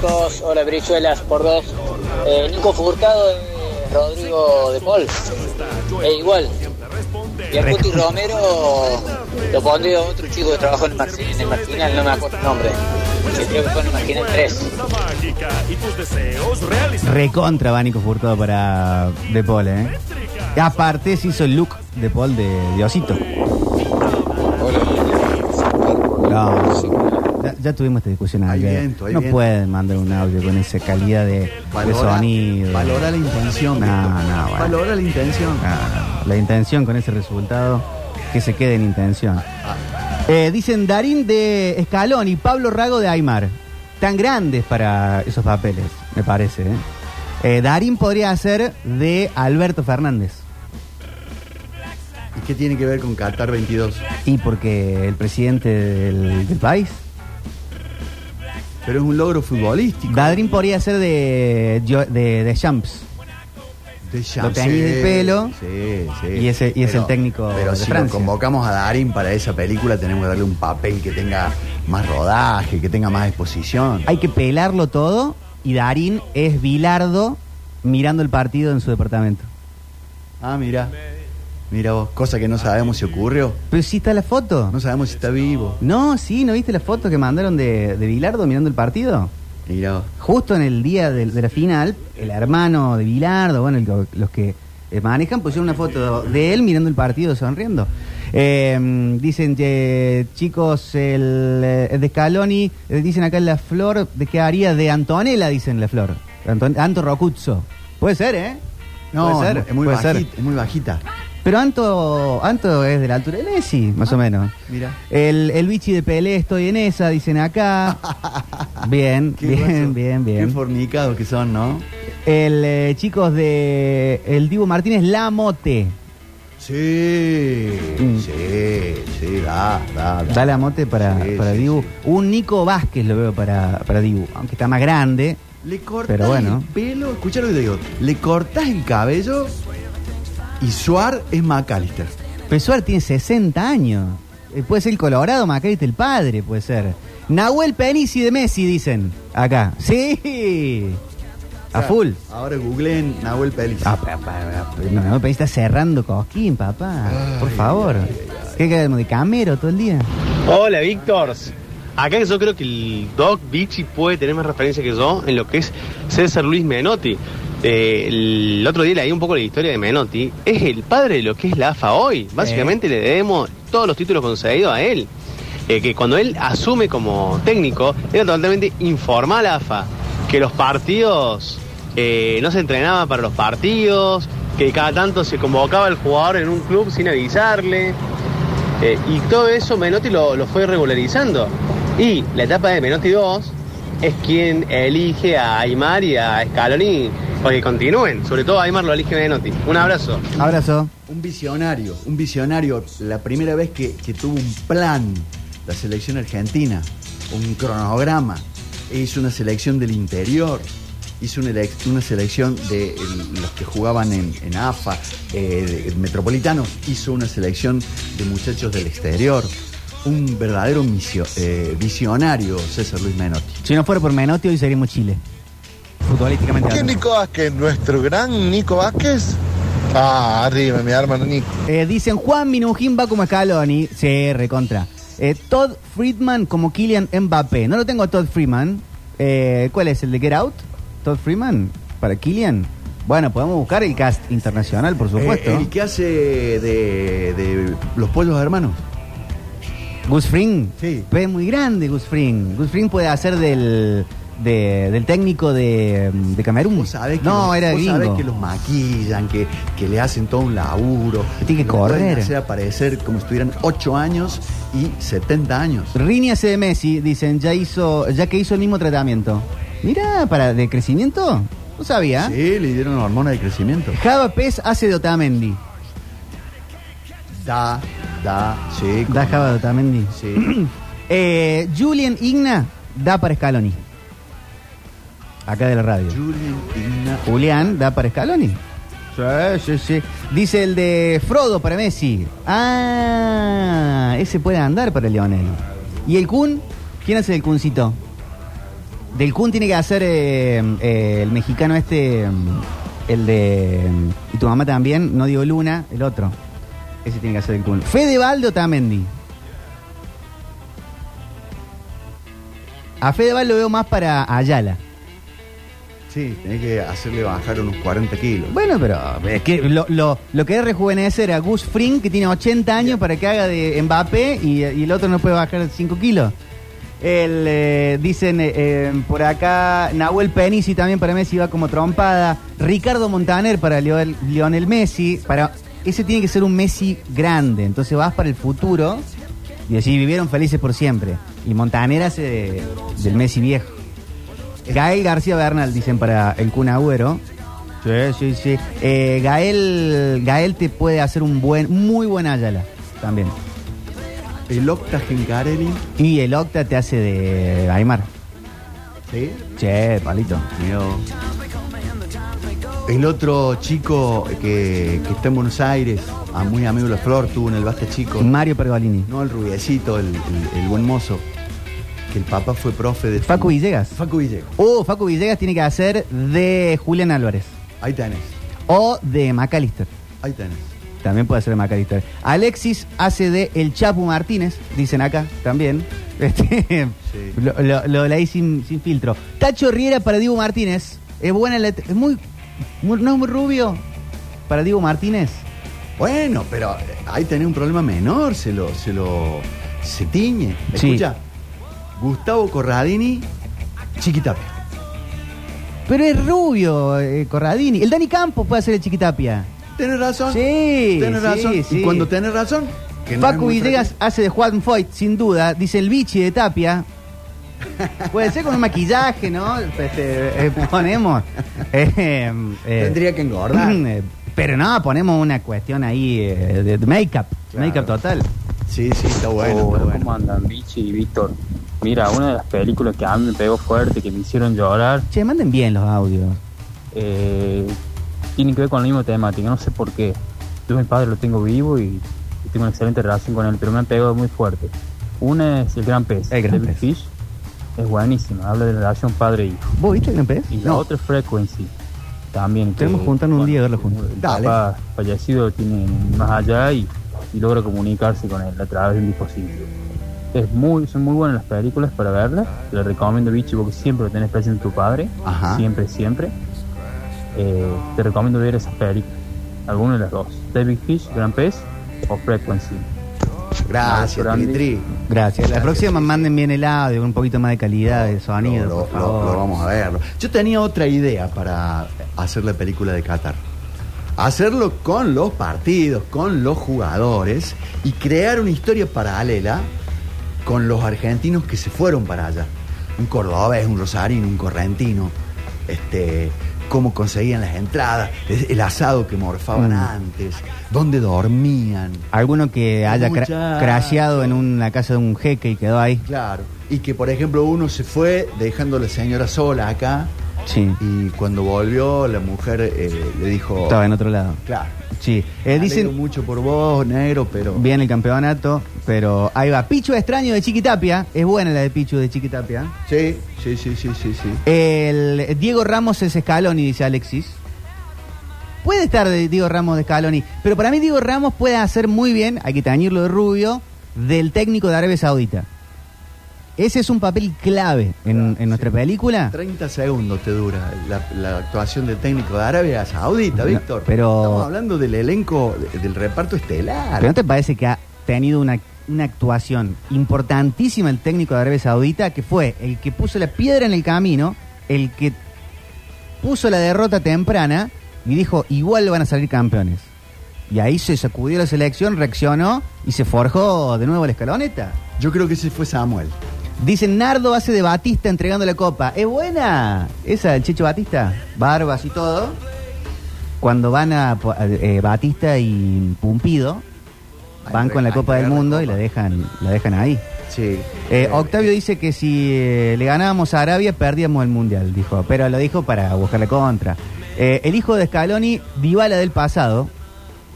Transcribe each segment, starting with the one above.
chicos, hola Brichuelas por dos. Eh, Nico Furtado es Rodrigo de Paul. E igual. Y a Cuti Romero lo pondría otro chico que trabajó en el, Mar- en el Marginal, no me acuerdo el nombre. Creo que fue en el Marginal 3. Recontra Bánico Furtado para De Paul, ¿eh? Y aparte se hizo el look de Paul de Diosito. No, ya, tuvimos esta discusión Hay ayer. viento, hay no viento. pueden mandar un audio con esa calidad de, de Valora, sonido. valora la intención. No, Víctor. no, bueno. Valora la intención. La intención con ese resultado, que se quede en intención. Ah. Eh, dicen Darín de Escalón y Pablo Rago de Aymar. Tan grandes para esos papeles, me parece. ¿eh? Eh, Darín podría ser de Alberto Fernández. ¿Y qué tiene que ver con Qatar 22? Y porque el presidente del, del país. Pero es un logro futbolístico. Darín podría ser de, de, de Champs. De Lo teñís de pelo. Sí, sí. Y ese- y es el técnico Pero de si Francia. lo convocamos a Darín para esa película, tenemos que darle un papel que tenga más rodaje, que tenga más exposición. Hay que pelarlo todo y Darín es Bilardo mirando el partido en su departamento. Ah, mira. Mira vos, cosa que no sabemos si ocurrió. Pero sí está la foto. No sabemos si está vivo. No, sí, ¿no viste la foto que mandaron de, de Bilardo mirando el partido? Mira vos. Justo en el día de, de la final, el hermano de Bilardo, bueno, el- los que eh, manejan, pusieron una foto de él mirando el partido, sonriendo. Eh, dicen que, chicos, el, eh, el de Scaloni, eh, dicen acá en la flor, ¿de qué haría? De Antonella, dicen la flor. Anton- Anto Rocuzzo. Puede ser, ¿eh? No, Puede ser, es muy puede ser. bajita, es muy bajita. Pero Anto, Anto es de la altura de Messi, más o menos. Mira. El, el bichi de Pelé, estoy en esa, dicen acá. Bien, Qué bien, grueso. bien, Qué bien. fornicados que son, ¿no? El eh, chicos de el Dibu Martínez Lamote. Sí, Mm. sí, sí, da, da, da. Da la mote para, Sí, para sí, Dibu. sí. Un Nico Vázquez lo veo para, para Dibu, aunque está más grande. Le cortas Pero bueno. el pelo, escucha lo que te digo. Le cortas el cabello y Suar es McAllister. Pesuar tiene 60 años. Eh, puede ser el Colorado, Macarita el padre, puede ser. Nahuel Penisi de Messi, dicen. Acá. Sí. A full. Ahora googleen Nahuel Pelis. Ah, pa, pa, pa, no, Nahuel Penisi está cerrando Cosquín, papá. Por favor. ¿Qué quedamos de camero todo el día? Hola, Víctor. Acá yo creo que el Doc Vichy puede tener más referencia que yo en lo que es César Luis Menotti. Eh, el otro día leí un poco la historia de Menotti. Es el padre de lo que es la AFA hoy. Básicamente le debemos todos los títulos concedidos a él. Eh, que cuando él asume como técnico, era totalmente informal AFA. Que los partidos eh, no se entrenaban para los partidos, que cada tanto se convocaba el jugador en un club sin avisarle. Y todo eso Menotti lo, lo fue regularizando. Y la etapa de Menotti 2 es quien elige a Aymar y a Scaloni para que continúen. Sobre todo Aymar lo elige Menotti. Un abrazo. Abrazo. Un visionario, un visionario. La primera vez que, que tuvo un plan la selección argentina, un cronograma. Hizo una selección del interior, hizo una, una selección de el- los que jugaban en, en AFA, eh, de- metropolitanos, hizo una selección de muchachos del exterior. Un verdadero misio- eh, visionario, César Luis Menotti. Si no fuera por Menotti, hoy seríamos Chile. Futbolísticamente. ¿Quién hablando. Nico Vázquez? ¿Nuestro gran Nico Vázquez? Ah, arriba, mi hermano Nico. Eh, dicen Juan Minujín va como Scaloni. Sí, recontra. Eh, Todd Friedman como Kylian Mbappé. No lo tengo a Todd Friedman. Eh, ¿Cuál es? ¿El de Get Out? ¿Todd Friedman? ¿Para Kylian? Bueno, podemos buscar el cast internacional, por supuesto. Eh, el que hace de, de los pollos hermanos. Gus Fring. Sí. Es muy grande Gus Fring. Gus Fring puede hacer del, de- del técnico de, de Camerún. Vos sabés que no, los, era gringo. sabés que los maquillan, que, que le hacen todo un laburo. Tiene que Los correr. hacer aparecer como si tuvieran 8 años y 70 años. Rini hace de Messi, dicen, ya hizo, ya que hizo el mismo tratamiento. Mira, para de crecimiento, no sabía. Sí, le dieron hormona de crecimiento. Java Pez hace de Otamendi. Da, da, sí. Da Java de Otamendi. Sí. Eh, Julian Igna da para Scaloni. Acá de la radio. Julián da para Scaloni. Sí, sí, sí. Dice el de Frodo para Messi. Ah, ese puede andar para Lionel. ¿Y el Kun? ¿Quién hace el Kuncito? Del Kun tiene que hacer eh, eh, el mexicano este, mm, el de... mm, Y tu mamá también, no digo Luna, el otro. Ese tiene que hacer el Kun. Fede Baldo Tamendi. A Fede Baldo lo veo más para Ayala. Sí, tenés que hacerle bajar unos 40 kilos. Bueno, pero es que lo, lo, lo que es rejuvenecer a Gus Fring, que tiene 80 años, para que haga de Mbappé y, y el otro no puede bajar 5 kilos. El, eh, dicen eh, eh, por acá, Nahuel Penisi también para Messi va como trompada. Ricardo Montaner para Lionel, Lionel Messi. Para, ese tiene que ser un Messi grande. Entonces vas para el futuro y así vivieron felices por siempre. Y Montaner hace de- del Messi viejo. Gael García Bernal, dicen para el Kun Agüero. Sí, sí, sí. Eh, Gael, Gael te puede hacer un buen, muy buen Ayala también. El Octa Gencarelli. Y el Octa te hace de Aymar. Sí. Che, palito. Mío. El otro chico que, que está en Buenos Aires, a muy amigo de la Flor, tuvo en el Basta Chico. Mario Pergolini. No, el rubiecito, el, el- el buen mozo. Que el papá fue profe de. Facu Villegas. Facu Villegas. Oh, Facu Villegas tiene que hacer de Julián Álvarez. Ahí tenés. O de McAllister. Ahí tenés. También puede ser de McAllister. Alexis hace de El Chapu Martínez, dicen acá también. Este, Sí. lo, lo- lo leí sin, sin filtro. Tacho Riera para Diego Martínez. Es buena la- Es muy, muy- No es muy rubio para Diego Martínez. Bueno, pero eh, ahí tenés un problema menor, se lo, se lo, se tiñe. Sí. Gustavo Corradini, Chiquitapia. Pero es rubio, eh, Corradini. El Dani Campos puede hacer el Chiquitapia. ¿Tenés razón? Sí, Tenés sí, razón. sí. Y cuando tenés razón, que no muy Villegas hace de Juan Foyt, sin duda. Dice el bichi de Tapia. Puede ser con un maquillaje, ¿no? Este, eh, ponemos. eh, eh, Tendría que engordar. Pero no, ponemos una cuestión ahí eh, de, de make-up. Claro. Make-up total. Sí, sí, está bueno. Está bueno. ¿Cómo andan, Vichy y Víctor? Mira, una de las películas que a mí me pegó fuerte, que me hicieron llorar, Che, manden bien los audios. eh, tiene que ver con la misma temática, no sé por qué. Yo mi padre lo tengo vivo y, y tengo una excelente relación con él, pero me han pegado muy fuerte. Una es El Gran Pez, El Gran Pez. Fish, es buenísima, habla de la relación padre-hijo. ¿Vos viste el gran pez? Y la otra es Frequency, también. Tenemos que juntarnos un día a verlo juntos. El Dale. papá fallecido tiene más allá y, y logra comunicarse con él a través de un dispositivo. Es muy, son muy buenas las películas para verlas. Te las recomiendo, Vichy, porque siempre lo tenés presente tu padre. Ajá. Siempre, siempre. Eh, te recomiendo ver esas películas. Alguna de las dos. David Fish, Gran Pez o Frequency. Gracias. Tritri. Gracias. La próxima manden bien el audio, un poquito más de calidad de sonido, Lo, por lo- favor. lo vamos a verlo. Yo tenía otra idea para hacer la película de Qatar. Hacerlo con los partidos, con los jugadores y crear una historia paralela con los argentinos que se fueron para allá. Un cordobés, un rosarino, un correntino. Este, cómo conseguían las entradas, el asado que morfaban Mm. antes, dónde dormían. Alguno que haya cra- crasheado en una casa de un jeque y quedó ahí. Claro. Y que, por ejemplo, uno se fue dejando a la señora sola acá Sí. y cuando volvió la mujer eh, le dijo... Estaba en otro lado. Claro. Sí. Eh, dicen mucho por vos, negro, pero... bien el campeonato, pero ahí va. Pichu extraño de Chiquitapia. Es buena la de Pichu de Chiquitapia. Sí, sí, sí, sí, sí, sí. El Diego Ramos es Scaloni, dice Alexis. Puede estar de Diego Ramos de Scaloni, pero para mí Diego Ramos puede hacer muy bien, hay que tañirlo de rubio, del técnico de Arabia Saudita. Ese es un papel clave en, en nuestra película. 30 segundos te dura la, la actuación del técnico de Arabia Saudita, No, Víctor. pero- Estamos hablando del elenco, de- del reparto estelar. ¿Pero no te parece que ha tenido una, una actuación importantísima el técnico de Arabia Saudita, que fue el que puso la piedra en el camino, el que puso la derrota temprana y dijo, igual van a salir campeones? Y ahí se sacudió la selección, reaccionó y se forjó de nuevo la escaloneta. Yo creo que ese fue Samuel. Dicen, Nardo hace de Batista entregando la copa. ¿Es buena? Esa, el Checho Batista. Barbas y todo. Cuando van a, eh, Batista y Pumpido, van con la Copa del Mundo y la dejan, la dejan ahí. Sí. Eh, Octavio dice que si eh, le ganábamos a Arabia, perdíamos el Mundial, dijo. Pero lo dijo para buscar la contra. Eh, el hijo de Scaloni, Dybala del pasado.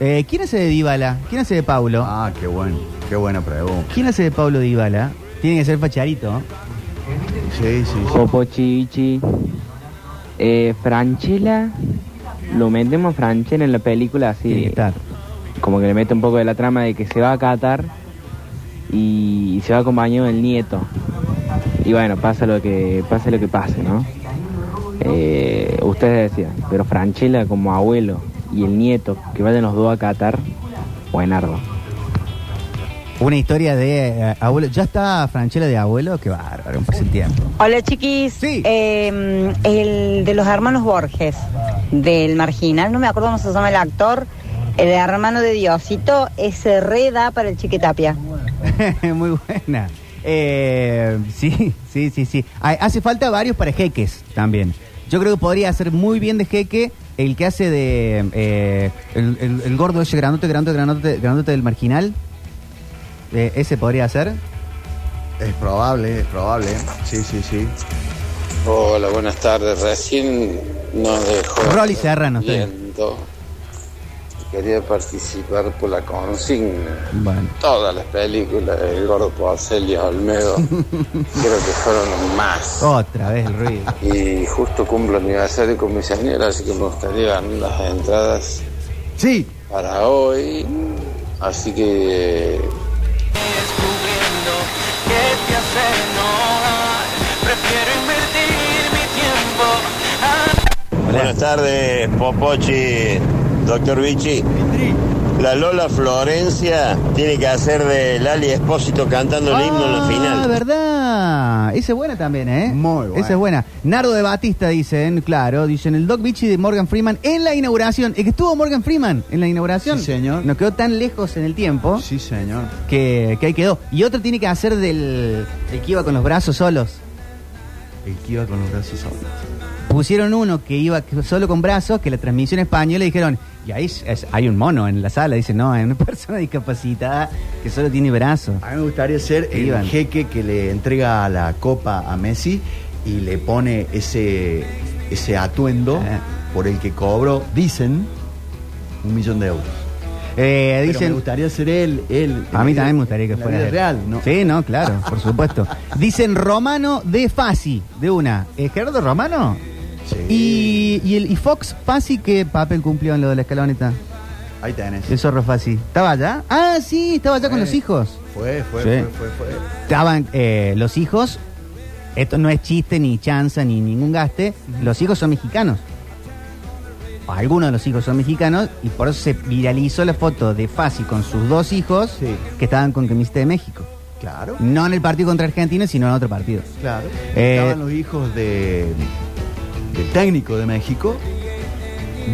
Eh, ¿Quién hace de Dybala? ¿Quién hace de Paulo? Ah, qué bueno. Qué buena pregunta. ¿Quién hace de Pablo Dybala? Tiene que ser Pacharito. Sí, sí, sí. Popochichi. Eh, Franchella. Lo metemos a Franchella en la película Tiene que así. estar. Como que le mete un poco de la trama de que se va a Qatar y se va acompañado del nieto. Y bueno, pasa lo que pase lo que pase, ¿no? Eh, ustedes decían, pero Franchella como abuelo y el nieto, que vayan los dos a Qatar, buenardo. Una historia de eh, abuelo. ¿Ya está Franchella de abuelo? Qué bárbaro, un el tiempo. Hola chiquis, Sí. Eh, el de los hermanos Borges, del Marginal, no me acuerdo cómo se llama el actor, el hermano de Diosito, ese reda para el Chiquitapia. Muy buena. Eh, sí, sí, sí, sí. Hay- hace falta varios para jeques también. Yo creo que podría ser muy bien de jeque el que hace de eh, el, el- el gordo ese grandote, grandote, grandote, grandote del marginal. Eh, ese podría ser. Es probable, es probable. Sí, sí, sí. Hola, buenas tardes. Recién nos dejó. Rolly Serrano, viendo. Quería participar por la consigna. Bueno. Todas las películas del Gordo Porcel y Olmedo creo que fueron los más. Otra vez el ruido. Y justo cumplo aniversario con mi señora, así que me gustaría ganar las entradas Sí, para hoy. Así que Buenas tardes, Popochi, doctor Vichy. La Lola Florencia tiene que hacer de Lali Espósito cantando el himno en la Ah, final. verdad. Esa es buena también, ¿eh? Muy buena. Esa es buena. Nardo de Batista dicen, claro, dicen el Doc Bichi de Morgan Freeman en la inauguración. Es que estuvo Morgan Freeman en la inauguración. Sí, señor. Nos quedó tan lejos en el tiempo sí, señor. que, que ahí quedó. Y otro tiene que hacer del el que iba con los brazos solos. El que iba con los brazos solos. Pusieron uno que iba solo con brazos, que la transmisión española dijeron, y ahí es- hay un mono en la sala. Dice, no, hay una persona discapacitada que solo tiene brazos. A mí me gustaría ser el Iban. jeque que le entrega la copa a Messi y le pone ese, ese atuendo Ah. por el que cobró, dicen, un millón de euros. Eh, Pero dicen, me gustaría ser él. él A mí también me gustaría que en la fuera vida él. real, ¿no? Sí, no, claro, por supuesto. Dicen Romano de Fasi, de una. ¿Eh, ¿Gerardo Romano? Sí. Y, y, el, y Fox Fasi, ¿qué papel cumplió en lo de la escaloneta? Ahí tenés. El zorro Fasi. ¿Estaba allá? Ah, sí, estaba allá con los hijos. Fue, fue, Sí. fue, fue, fue. Estaban eh, los hijos, esto no es chiste, ni chanza, ni ningún gaste, los hijos son mexicanos. Algunos de los hijos son mexicanos y por eso se viralizó la foto de Fasi con sus dos hijos Sí. que estaban con camiseta de México. Claro, No en el partido contra Argentina, sino en otro partido. claro. Eh, Estaban los hijos de, del técnico de México,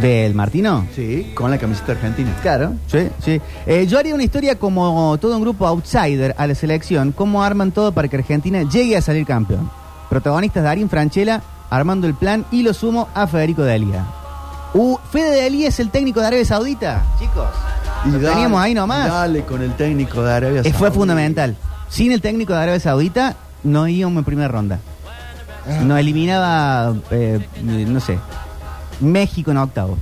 ¿Del Martino? sí, con la camiseta argentina. Claro, sí, sí. Eh, yo haría una historia como todo un grupo outsider a la selección, cómo arman todo para que Argentina llegue a salir campeón. Protagonistas Darín Franchella armando el plan y lo sumo a Federico Delia. Uh, Fede Delia es el técnico de Arabia Saudita, chicos. Lo dale- teníamos ahí nomás. Dale con el técnico de Arabia Eh, fue Saudita. fundamental. Sin el técnico de Arabia Saudita no íbamos en primera ronda. Nos eliminaba, eh, no sé, México en octavo.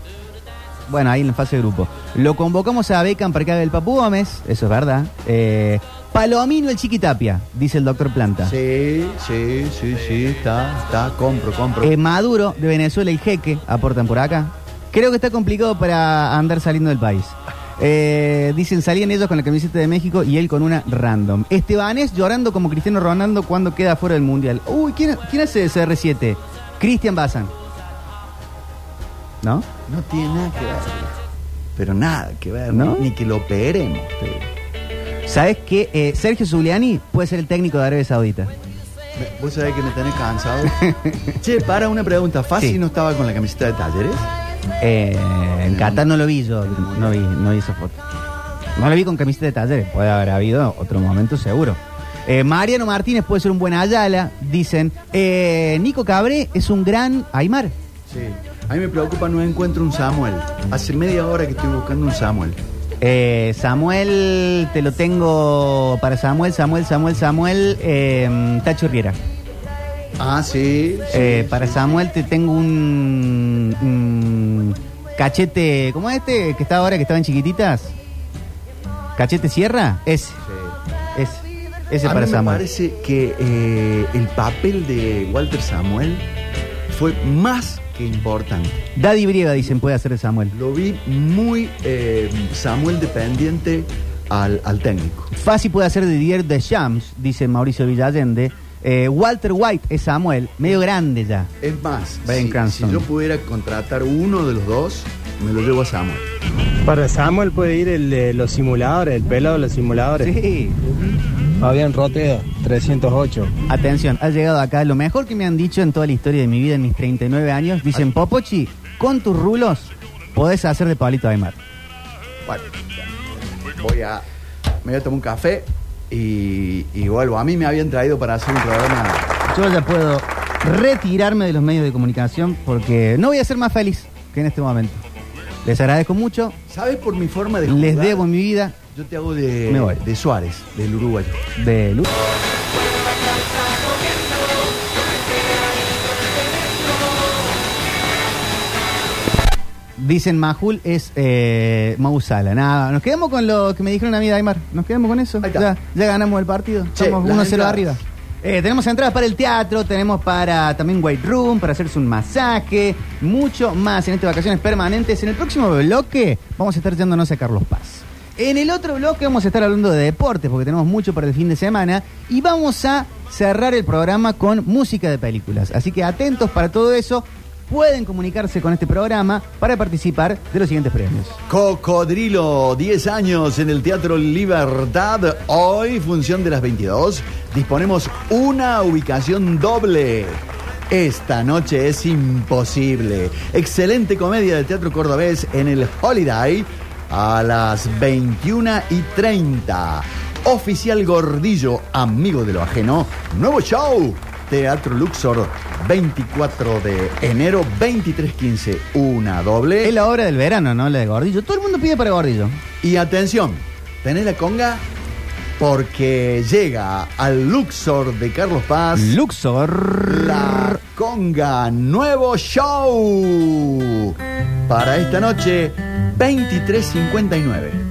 Bueno, ahí en la fase de grupo. Lo convocamos a Beckham para que haga el Papu Gómez, eso es verdad. Eh, Palomino el Chiquitapia, dice el doctor Planta. Sí, sí, sí, sí, está, está, compro, compro. Eh, Maduro de Venezuela y Jeque aportan por acá. Creo que está complicado para andar saliendo del país. Eh, dicen, salían ellos con la camiseta de México y él con una random. Estebanés llorando como Cristiano Ronaldo cuando queda fuera del Mundial. Uy, ¿quién, quién hace de CR7? Cristian Bazan. ¿No? No tiene nada que ver. Pero nada que ver, ¿No? ni, ni que lo operemos. digo. ¿Sabes qué? Eh, Sergio Zuliani puede ser el técnico de Arabia Saudita. ¿Vos sabés que me tenés cansado? che, para una pregunta. ¿Fácil Sí. no estaba con la camiseta de talleres? Eh, en Qatar no lo vi yo, no vi, no vi esa foto. No lo vi con camiseta de talleres, puede haber habido otro momento seguro. Eh, Mariano Martínez puede ser un buen Ayala, dicen. Eh, Nico Cabré es un gran Aymar. Sí. A mí me preocupa, no encuentro un Samuel. Hace media hora que estoy buscando un Samuel. Eh, Samuel, te lo tengo para Samuel, Samuel, Samuel, Samuel, eh, Tacho Riera. Ah, sí. sí, para. Samuel te tengo un, un cachete, ¿cómo es este que está ahora que estaban chiquititas? ¿Cachete Sierra? Ese. Sí. Ese. Ese a para mí me Samuel. parece que eh, el papel de Walter Samuel fue más que importante. Daddy Brieva, dicen, puede hacer de Samuel. Lo vi muy eh, Samuel dependiente al, al técnico. Fácil puede hacer de Didier Deschamps, dice Mauricio Villallende. Eh, Walter White es Samuel, medio grande ya. Es más, Bryan si, Cranston. si yo pudiera contratar uno de los dos, me lo llevo a Samuel. Para Samuel puede ir el de los simuladores, el pelado de los simuladores. Sí. Fabián Roteo, 308. Atención, ha llegado acá lo mejor que me han dicho en toda la historia de mi vida, en mis 39 años. Dicen, Popochi, con tus rulos podés hacer de Pablito Aymar. Bueno, voy a. Me voy a tomar un café y, y vuelvo. A mí me habían traído para hacer un programa. Yo ya puedo retirarme de los medios de comunicación porque no voy a ser más feliz que en este momento. Les agradezco mucho, ¿Sabes por mi forma de les jugar? debo mi vida Yo te hago de, Me voy. de Suárez, del uruguayo. de luz. Dicen Majul es eh, Mausala. Nada, nos quedamos con lo que me dijeron a mí, Aymar. Nos quedamos con eso. Ahí está. Ya, ya ganamos el partido. Che, Estamos las 1-0 entradas. arriba. Eh, tenemos entradas para el teatro, tenemos para también White Room, para hacerse un masaje, mucho más en estas vacaciones permanentes. En el próximo bloque vamos a estar yéndonos a Carlos Paz. En el otro bloque vamos a estar hablando de deportes porque tenemos mucho para el fin de semana y vamos a cerrar el programa con música de películas. Así que atentos para todo eso. Pueden comunicarse con este programa para participar de los siguientes premios. Cocodrilo, 10 años en el Teatro Libertad. Hoy, función de las 22, disponemos una ubicación doble. Esta noche es imposible. Excelente comedia del Teatro Cordobés en el Holiday a las 21 y 30. Oficial Gordillo, amigo de lo ajeno. Nuevo show. Teatro Luxor, 24 de enero, 23.15. Una doble. Es la hora del verano, ¿no? La de Gordillo. Todo el mundo pide para Gordillo. Y atención, tenés la conga porque llega al Luxor de Carlos Paz Luxor. la conga nuevo show para esta noche 23.59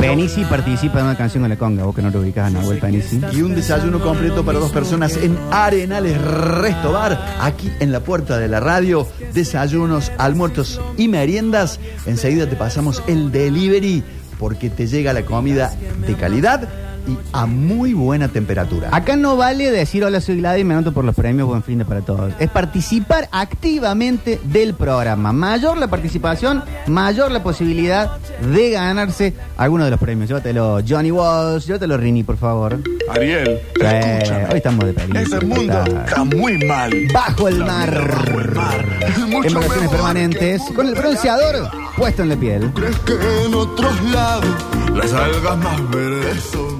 Penisi participa en una canción con la conga, vos que no lo ubicás a Nahuel Penisi. y un desayuno completo para dos personas en Arenales Resto Bar, aquí en la puerta de la radio. Desayunos, almuerzos y meriendas. Enseguida te pasamos el delivery porque te llega la comida de calidad y a muy buena temperatura. Acá no vale decir hola soy Gladys y me anoto por los premios Buen Fin de para todos. Es participar activamente del programa. Mayor la participación, mayor la posibilidad de ganarse alguno de los premios. Llévatelo Johnny Walsh, llévatelo Rini, por favor. Ariel, Eh, escúchame. hoy estamos de película. Ese mundo está- está muy mal. Bajo el La mar. bajo el mar En mejor. permanentes, con el bronceador puesto en la piel. ¿Crees que en otros lados las algas más verdes son?